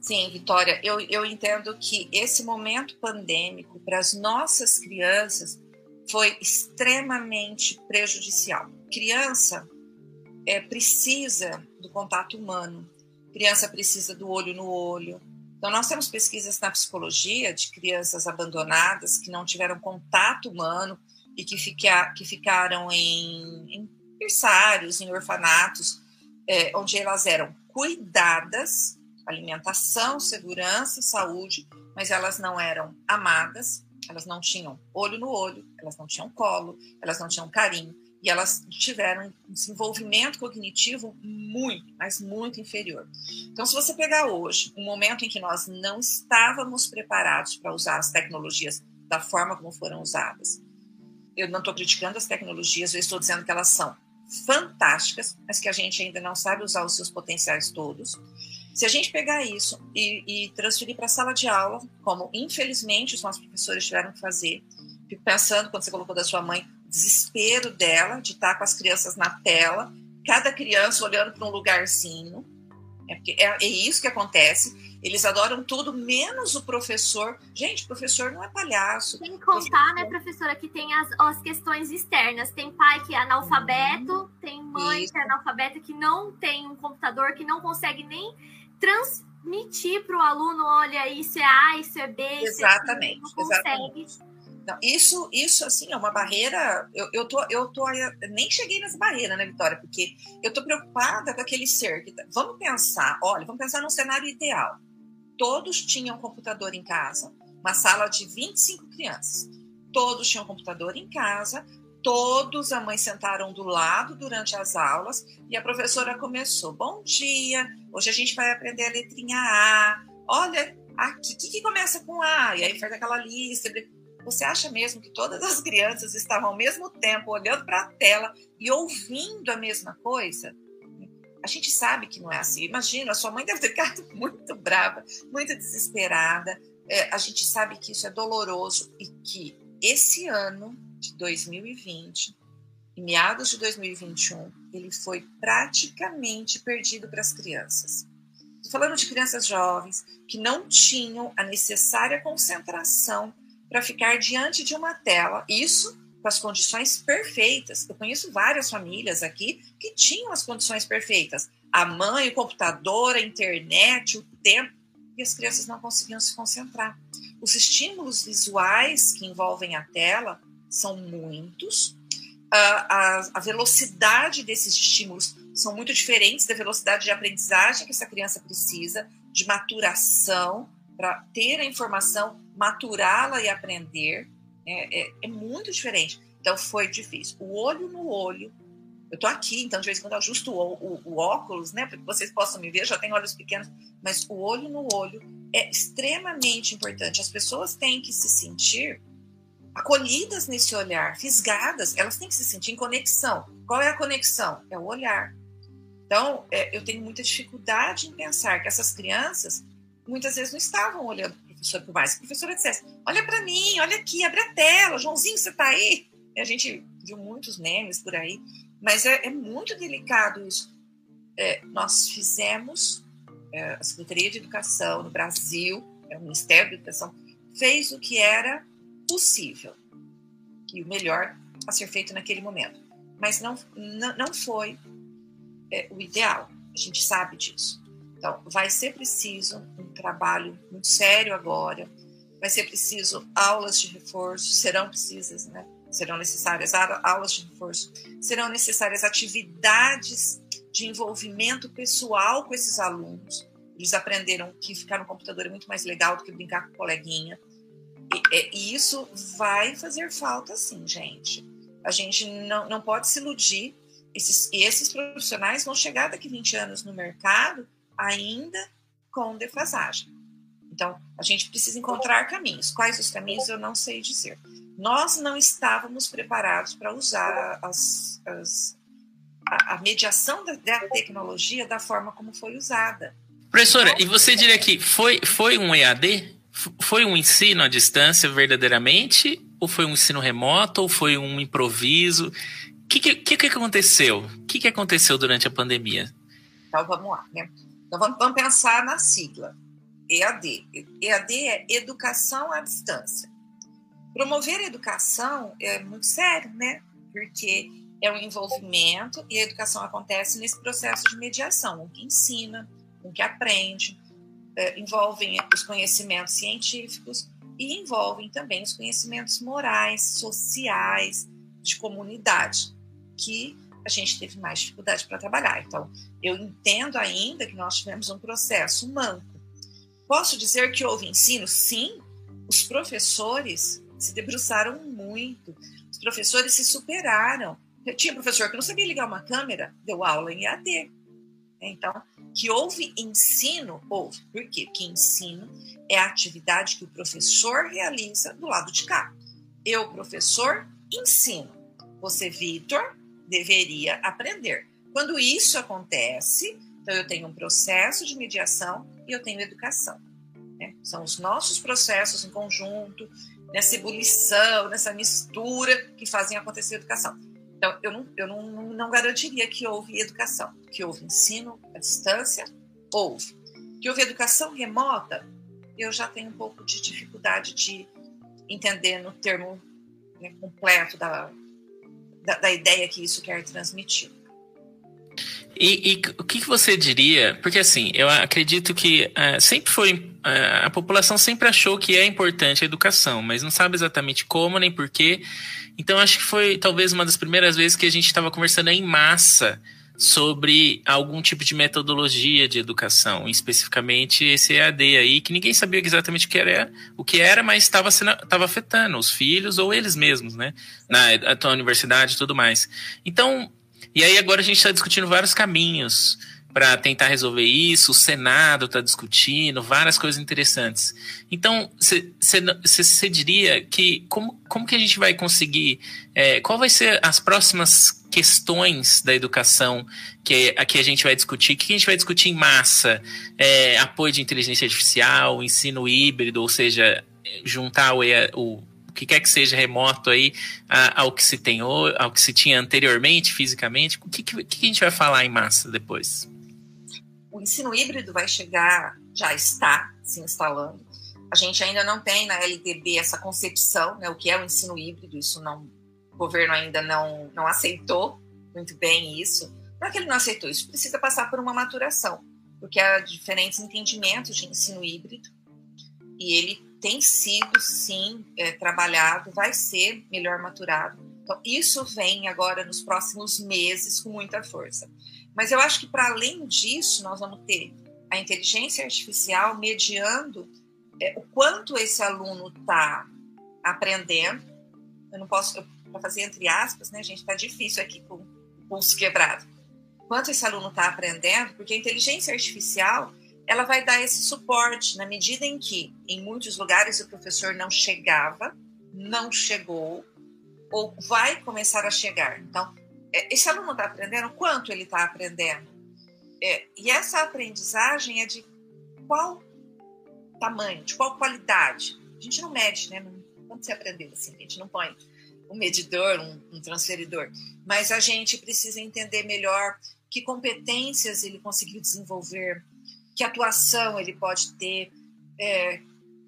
Sim, Vitória, eu, eu entendo que esse momento pandêmico para as nossas crianças foi extremamente prejudicial. Criança é, precisa do contato humano, criança precisa do olho no olho. Então, nós temos pesquisas na psicologia de crianças abandonadas que não tiveram contato humano e que, fica, que ficaram em, em berçários, em orfanatos, é, onde elas eram cuidadas, alimentação, segurança, saúde, mas elas não eram amadas, elas não tinham olho no olho, elas não tinham colo, elas não tinham carinho, e elas tiveram um desenvolvimento cognitivo muito, mas muito inferior. Então, se você pegar hoje, um momento em que nós não estávamos preparados para usar as tecnologias da forma como foram usadas, eu não estou criticando as tecnologias, eu estou dizendo que elas são fantásticas, mas que a gente ainda não sabe usar os seus potenciais todos. Se a gente pegar isso e, e transferir para a sala de aula, como infelizmente os nossos professores tiveram que fazer, fico pensando, quando você colocou da sua mãe, desespero dela de estar com as crianças na tela, cada criança olhando para um lugarzinho. É, porque é, é isso que acontece. Eles adoram tudo, menos o professor. Gente, professor não é palhaço. Sem contar, né, professora, que tem as, as questões externas. Tem pai que é analfabeto, uhum. tem mãe isso. que é analfabeta, que não tem um computador, que não consegue nem transmitir para o aluno: olha, isso é A, isso é B. Exatamente. Isso é não consegue. Exatamente. Não, isso, isso assim é uma barreira. Eu, eu tô, eu tô, nem cheguei nessa barreira, né, Vitória? Porque eu tô preocupada com aquele ser que tá, vamos pensar, olha, vamos pensar num cenário ideal. Todos tinham computador em casa, uma sala de 25 crianças. Todos tinham computador em casa, todos a mãe sentaram do lado durante as aulas e a professora começou: "Bom dia, hoje a gente vai aprender a letrinha A. Olha, aqui, o que, que começa com A?" E aí faz aquela lista, você acha mesmo que todas as crianças estavam ao mesmo tempo olhando para a tela e ouvindo a mesma coisa? A gente sabe que não é assim. Imagina, a sua mãe deve ter ficado muito brava, muito desesperada. É, a gente sabe que isso é doloroso e que esse ano de 2020, em meados de 2021, ele foi praticamente perdido para as crianças. Estou falando de crianças jovens que não tinham a necessária concentração para ficar diante de uma tela. Isso com as condições perfeitas. Eu conheço várias famílias aqui que tinham as condições perfeitas. A mãe, o computador, a internet, o tempo, e as crianças não conseguiam se concentrar. Os estímulos visuais que envolvem a tela são muitos. A, a, a velocidade desses estímulos são muito diferentes da velocidade de aprendizagem que essa criança precisa, de maturação, para ter a informação maturá-la e aprender é, é, é, muito diferente. Então foi difícil. O olho no olho. Eu tô aqui, então de vez em quando eu ajusto o, o, o óculos, né, para que vocês possam me ver. Já tenho olhos pequenos, mas o olho no olho é extremamente importante. As pessoas têm que se sentir acolhidas nesse olhar, fisgadas. Elas têm que se sentir em conexão. Qual é a conexão? É o olhar. Então, é, eu tenho muita dificuldade em pensar que essas crianças muitas vezes não estavam olhando professor, por mais que a professora dissesse, olha para mim, olha aqui, abre a tela, Joãozinho, você está aí? E a gente viu muitos memes por aí, mas é, é muito delicado isso. É, nós fizemos, é, a Secretaria de Educação no Brasil, é, o Ministério da Educação, fez o que era possível e o melhor a ser feito naquele momento. Mas não, não, não foi é, o ideal, a gente sabe disso. Então, vai ser preciso um trabalho muito sério agora, vai ser preciso aulas de reforço, serão precisas, né? Serão necessárias aulas de reforço, serão necessárias atividades de envolvimento pessoal com esses alunos. Eles aprenderam que ficar no computador é muito mais legal do que brincar com coleguinha. E, e isso vai fazer falta, sim, gente. A gente não, não pode se iludir. Esses, esses profissionais vão chegar daqui 20 anos no mercado ainda com defasagem. Então, a gente precisa encontrar caminhos. Quais os caminhos eu não sei dizer. Nós não estávamos preparados para usar as, as, a, a mediação da, da, tecnologia da forma como foi usada. Professora, e você diria que foi, foi um EAD? Foi um ensino à distância verdadeiramente? Ou foi um ensino remoto? Ou foi um improviso? O que, que, que, aconteceu? O que, que aconteceu durante a pandemia? Então vamos lá, né? Então vamos, vamos pensar na sigla. EAD. EAD é Educação à Distância. Promover a educação é muito sério, né? Porque é um envolvimento e a educação acontece nesse processo de mediação, o que ensina, o que aprende, é, envolvem os conhecimentos científicos e envolvem também os conhecimentos morais, sociais, de comunidade, que a gente teve mais dificuldade para trabalhar. Então, eu entendo ainda que nós tivemos um processo manco. Posso dizer que houve ensino? Sim, os professores se debruçaram muito, os professores se superaram. Eu tinha professor que não sabia ligar uma câmera, deu aula em EAD. Então, que houve ensino, houve. Por quê? Porque ensino é a atividade que o professor realiza do lado de cá. Eu, professor, ensino. Você, Vitor, deveria aprender. Quando isso acontece, então eu tenho um processo de mediação e eu tenho educação. Né? São os nossos processos em conjunto, nessa ebulição, nessa mistura que fazem acontecer a educação. Então, eu não, eu não, não garantiria que houve educação, que houve ensino à distância, houve. Que houve educação remota, eu já tenho um pouco de dificuldade de entender no termo né, completo da, da, da, ideia que isso quer transmitir. E, e, o que, você diria? Porque assim, eu acredito que uh, sempre foi uh, a população sempre achou que é importante a educação, mas não sabe exatamente como nem porquê. Então acho que foi talvez uma das primeiras vezes que a gente estava conversando em massa sobre algum tipo de metodologia de educação, especificamente esse EAD aí, que ninguém sabia exatamente o que era, o que era mas estava afetando os filhos ou eles mesmos, né? Na, na universidade e tudo mais. Então, e aí agora a gente está discutindo vários caminhos para tentar resolver isso. O Senado está discutindo várias coisas interessantes. Então, você diria que como, como que a gente vai conseguir? É, qual vai ser as próximas questões da educação que, a que a gente vai discutir? O que a gente vai discutir em massa? É, apoio de inteligência artificial, ensino híbrido, ou seja, juntar o, o que quer que seja remoto aí ao que se tem ao que se tinha anteriormente fisicamente, o que, que, que a gente vai falar em massa depois? O ensino híbrido vai chegar, já está se instalando. A gente ainda não tem na LDB essa concepção, né, o que é o ensino híbrido, isso não, o governo ainda não, não aceitou muito bem isso. Para que ele não aceitou isso, precisa passar por uma maturação, porque há diferentes entendimentos de ensino híbrido e ele tem sido, sim, é, trabalhado, vai ser melhor maturado. Então, isso vem agora nos próximos meses com muita força. Mas eu acho que, para além disso, nós vamos ter a inteligência artificial mediando é, o quanto esse aluno está aprendendo. Eu não posso, para fazer entre aspas, né, gente? Está difícil aqui com o pulso quebrado. Quanto esse aluno está aprendendo, porque a inteligência artificial ela vai dar esse suporte na medida em que, em muitos lugares, o professor não chegava, não chegou, ou vai começar a chegar. Então, é, esse aluno está aprendendo quanto ele está aprendendo. É, e essa aprendizagem é de qual tamanho, de qual qualidade. A gente não mede, né? Quando você aprendeu assim, a gente não põe um medidor, um, um transferidor, mas a gente precisa entender melhor que competências ele conseguiu desenvolver, que atuação ele pode ter. É,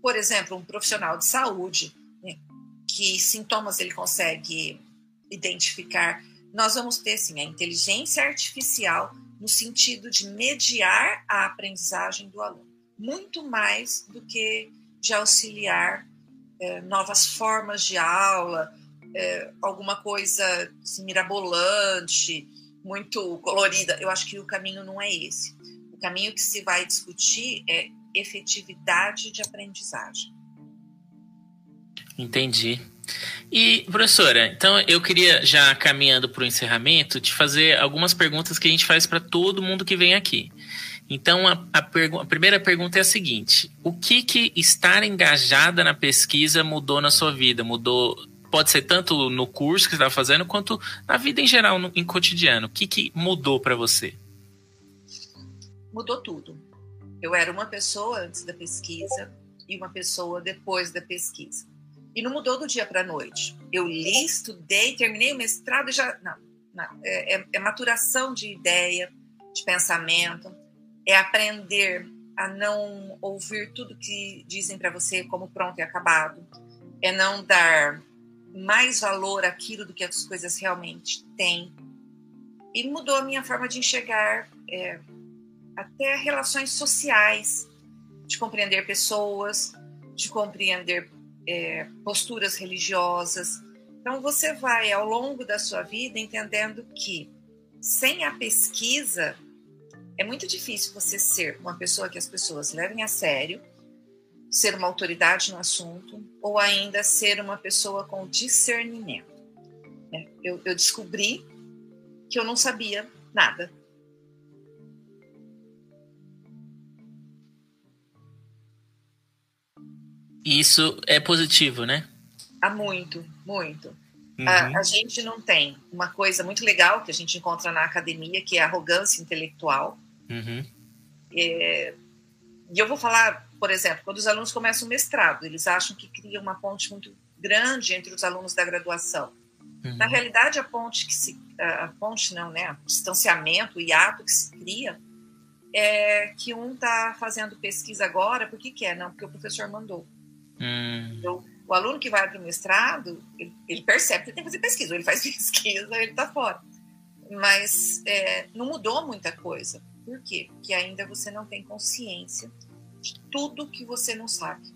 por exemplo, um profissional de saúde, né, que sintomas ele consegue identificar. Nós vamos ter, sim, a inteligência artificial no sentido de mediar a aprendizagem do aluno, muito mais do que de auxiliar é, novas formas de aula, é, alguma coisa assim, mirabolante, muito colorida. Eu acho que o caminho não é esse. O caminho que se vai discutir é efetividade de aprendizagem. Entendi. E, professora, então eu queria, já caminhando para o encerramento, te fazer algumas perguntas que a gente faz para todo mundo que vem aqui. Então, a, a, a, primeira pergunta é a seguinte: o que, que estar engajada na pesquisa mudou na sua vida? Mudou pode ser tanto no curso que você está fazendo, quanto na vida em geral, no, em cotidiano. O que, que mudou para você? Mudou tudo. Eu era uma pessoa antes da pesquisa e uma pessoa depois da pesquisa. E não mudou do dia para a noite. Eu li, estudei, terminei o mestrado e já. Não, não. É, é, é maturação de ideia, de pensamento, é aprender a não ouvir tudo que dizem para você como pronto e acabado, é não dar mais valor àquilo do que as coisas realmente têm. E mudou a minha forma de enxergar é, até relações sociais, de compreender pessoas, de compreender é, posturas religiosas. Então, você vai, ao longo da sua vida, entendendo que sem a pesquisa, é muito difícil você ser uma pessoa que as pessoas levem a sério, ser uma autoridade no assunto, ou ainda ser uma pessoa com discernimento. Né? Eu, eu descobri que eu não sabia nada. Isso é positivo, né? Há muito, muito. Uhum. A, a, gente não tem uma coisa muito legal que a gente encontra na academia, que é a arrogância intelectual. Uhum. É, e eu vou falar, por exemplo, quando os alunos começam o mestrado, eles acham que cria uma ponte muito grande entre os alunos da graduação. Uhum. Na realidade, a ponte que se, a ponte não, né, o distanciamento, o hiato que se cria, é que um está fazendo pesquisa agora, por que quer? Não, porque o professor mandou. Uhum. Então, o aluno que vai para o mestrado, ele, ele, percebe que ele tem que fazer pesquisa, ou ele faz pesquisa, ou ele está fora. Mas é, não mudou muita coisa. Por quê? Porque ainda você não tem consciência de tudo que você não sabe.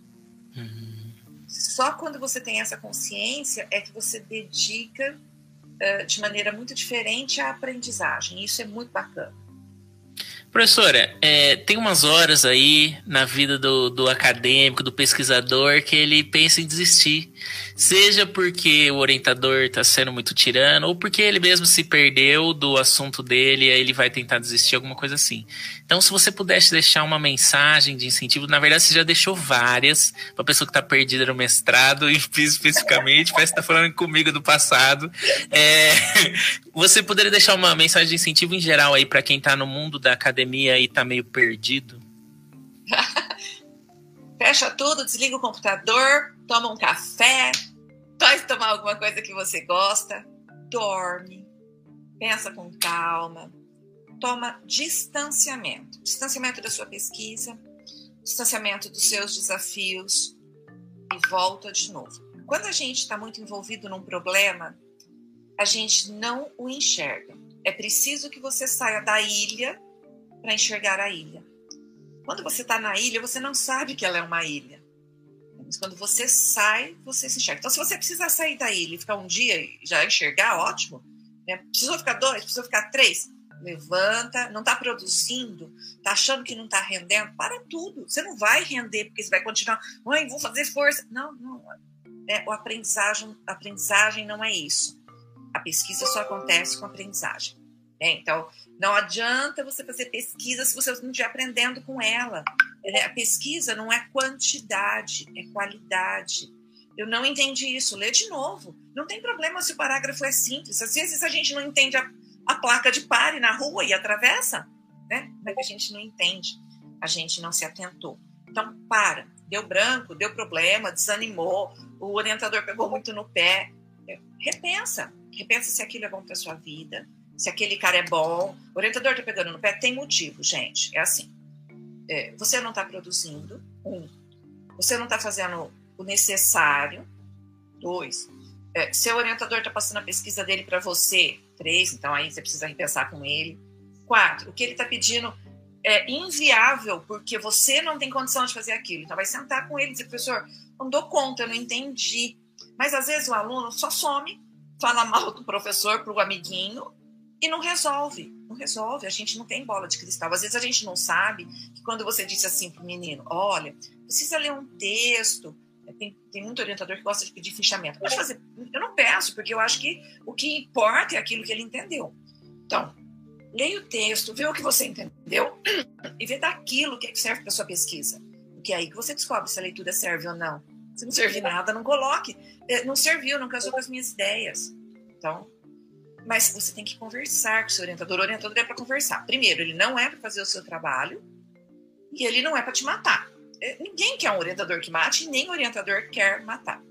Uhum. Só quando você tem essa consciência é que você dedica uh, de maneira muito diferente à aprendizagem. Isso é muito bacana. Professora, é, tem umas horas aí na vida do, do acadêmico, do pesquisador, que ele pensa em desistir. Seja porque o orientador está sendo muito tirano, ou porque ele mesmo se perdeu do assunto dele e aí ele vai tentar desistir, alguma coisa assim. Então, se você pudesse deixar uma mensagem de incentivo, na verdade você já deixou várias, para pessoa que está perdida no mestrado, e especificamente, parece que está falando comigo do passado. É, você poderia deixar uma mensagem de incentivo em geral aí para quem está no mundo da academia e está meio perdido? Fecha tudo, desliga o computador, toma um café, vai tomar alguma coisa que você gosta, dorme, pensa com calma, toma distanciamento distanciamento da sua pesquisa, distanciamento dos seus desafios e volta de novo. Quando a gente está muito envolvido num problema, a gente não o enxerga. É preciso que você saia da ilha para enxergar a ilha. Quando você está na ilha, você não sabe que ela é uma ilha. Mas quando você sai, você se enxerga. Então, se você precisar sair da ilha e ficar um dia e já enxergar, ótimo. Né? Precisou ficar dois, precisou ficar três. Levanta, não está produzindo, está achando que não está rendendo, para tudo. Você não vai render, porque você vai continuar, mãe, vou fazer força. Não, não. É, o aprendizagem, aprendizagem não é isso. A pesquisa só acontece com aprendizagem. Né? Então, não adianta você fazer pesquisa se você não estiver aprendendo com ela. É, a pesquisa não é quantidade, é qualidade. Eu não entendi isso. Lê de novo. Não tem problema se o parágrafo é simples. Às vezes a gente não entende a, a placa de pare na rua e atravessa, né? Mas a gente não entende. A gente não se atentou. Então, para. Deu branco, deu problema, desanimou, o orientador pegou muito no pé. Repensa. Repensa se aquilo é bom para sua vida, se aquele cara é bom. O orientador está pegando no pé, tem motivo, gente. É assim. É, você não está produzindo, um. Você não está fazendo o necessário, dois. É, seu orientador está passando a pesquisa dele para você, três. Então aí você precisa repensar com ele. Quatro. O que ele está pedindo é inviável porque você não tem condição de fazer aquilo. Então vai sentar com ele e dizer, professor, não dou conta, eu não entendi. Mas às vezes o aluno só some, fala mal do professor para o amiguinho e não resolve, não resolve. A gente não tem bola de cristal. Às vezes a gente não sabe que quando você disse assim para o menino, olha, precisa ler um texto. Né, tem, tem muito orientador que gosta de pedir fichamento. Pode fazer. Eu não peço, porque eu acho que o que importa é aquilo que ele entendeu. Então, leia o texto, vê o que você entendeu e vê daquilo que, é que serve para sua pesquisa. Porque é aí que você descobre se a leitura serve ou não. Se não servir nada, não coloque. É, não serviu, não casou com as minhas ideias. Então, mas você tem que conversar com o seu orientador. O orientador é para conversar. Primeiro, ele não é para fazer o seu trabalho e ele não é para te matar. É, ninguém quer um orientador que mate, nem o orientador quer matar.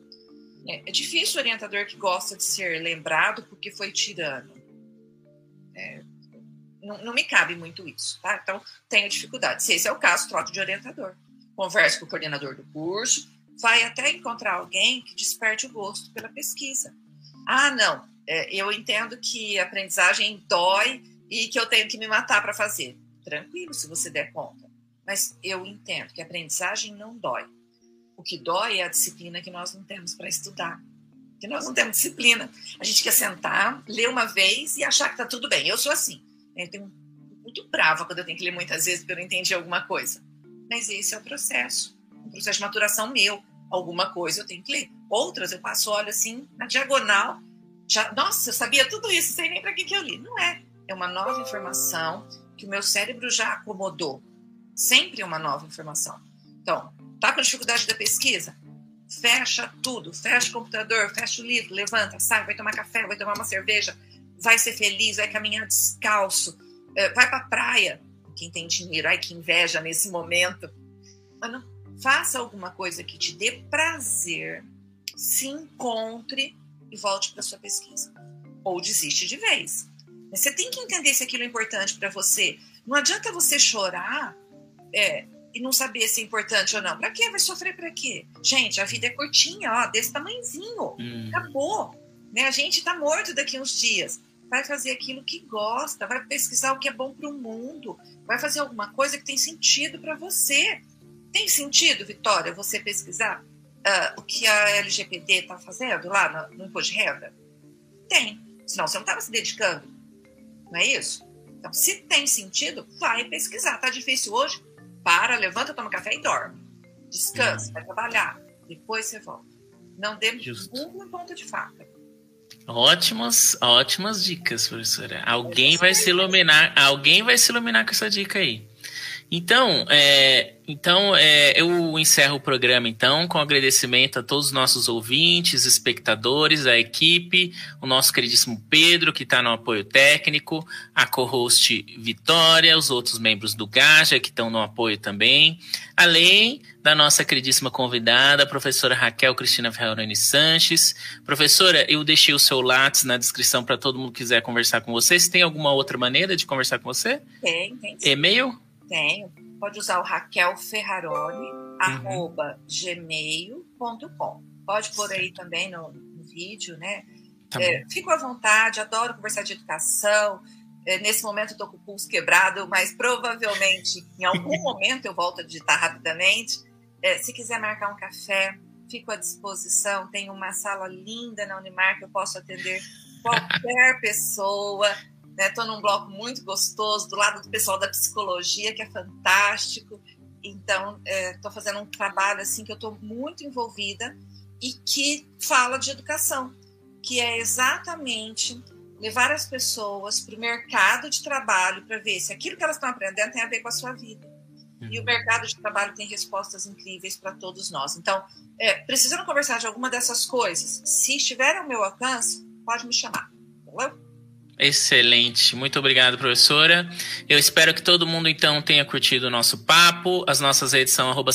É, é difícil o orientador que gosta de ser lembrado porque foi tirano. É, não, não, me cabe muito isso, tá? Então, tenho dificuldade. Se esse é o caso, troque de orientador. Converse com o coordenador do curso, vai até encontrar alguém que desperte o gosto pela pesquisa. Ah, não, é, eu entendo que a aprendizagem dói e que eu tenho que me matar para fazer. Tranquilo, se você der conta. Mas eu entendo que a aprendizagem não dói. O que dói é a disciplina que nós não temos para estudar. Que nós não temos disciplina. A gente quer sentar, ler uma vez e achar que está tudo bem. Eu sou assim. Eu tenho muito brava quando eu tenho que ler muitas vezes porque eu não entendi alguma coisa. Mas esse é o processo. Um processo de maturação meu. Alguma coisa eu tenho que ler. Outras eu passo, olho assim, na diagonal. Já, nossa, eu sabia tudo isso, sei nem para que, que eu li. Não é. É uma nova informação que o meu cérebro já acomodou sempre uma nova informação. Então, tá com dificuldade da pesquisa? Fecha tudo, fecha o computador, fecha o livro, levanta, sai, vai tomar café, vai tomar uma cerveja, vai ser feliz, vai caminhar descalço, eh, vai para a praia. Quem tem dinheiro, ai que inveja nesse momento. Mano, faça alguma coisa que te dê prazer, se encontre e volte para sua pesquisa. Ou desiste de vez. Mas você tem que entender se aquilo é importante para você. Não adianta você chorar é, e não saber se é importante ou não. Pra quê? Vai sofrer pra quê? Gente, a vida é curtinha, ó, desse tamanhozinho. Hum. Acabou. Né? A gente tá morto daqui uns dias. Vai fazer aquilo que gosta, vai pesquisar o que é bom para o mundo, vai fazer alguma coisa que tem sentido para você. Tem sentido, Vitória, você pesquisar uh, o que a LGPD está fazendo lá no, no imposto de renda? Tem. Senão você não estava se dedicando. Não é isso? Então, se tem sentido, vai pesquisar. Tá difícil hoje? Para, levanta, toma café e dorme. Descansa, uhum. vai trabalhar. Depois você volta. Não dê um ponto de faca. Ótimas, ótimas dicas, professora. Alguém vai se iluminar, alguém vai se iluminar com essa dica aí. Então, é, então é, eu encerro o programa então com agradecimento a todos os nossos ouvintes, espectadores, a equipe, o nosso queridíssimo Pedro que está no apoio técnico, a co-host Vitória, os outros membros do Gaja que estão no apoio também, além da nossa queridíssima convidada, a professora Raquel Cristina Ferraroni Sanches. Professora, eu deixei o seu lápis na descrição para todo mundo que quiser conversar com você. Se tem alguma outra maneira de conversar com você? Tem, tem. E-mail? Tenho. Pode usar o Raquel Ferraroni, uhum. arroba gmail.com. Pode pôr aí também no, no vídeo, né? Tá é, fico à vontade, adoro conversar de educação. É, nesse momento estou com o pulso quebrado, mas provavelmente em algum momento eu volto a digitar rapidamente. É, se quiser marcar um café, fico à disposição. Tem uma sala linda na Unimar que eu posso atender qualquer pessoa. Estou né? num bloco muito gostoso, do lado do pessoal da psicologia, que é fantástico. Então, estou é, fazendo um trabalho assim que eu estou muito envolvida e que fala de educação, que é exatamente levar as pessoas para o mercado de trabalho para ver se aquilo que elas estão aprendendo tem a ver com a sua vida. E o uhum. mercado de trabalho tem respostas incríveis para todos nós. Então, é, precisando conversar de alguma dessas coisas, se estiver ao meu alcance, pode me chamar. Entendeu? Excelente, muito obrigado, professora. Eu espero que todo mundo então tenha curtido o nosso papo. As nossas redes são arroba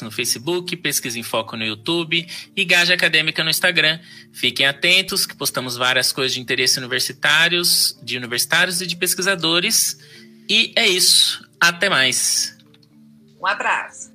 no Facebook, Pesquisa em Foco no YouTube e Gaja Acadêmica no Instagram. Fiquem atentos que postamos várias coisas de interesse universitários, de universitários e de pesquisadores. E é isso. Até mais. Um abraço.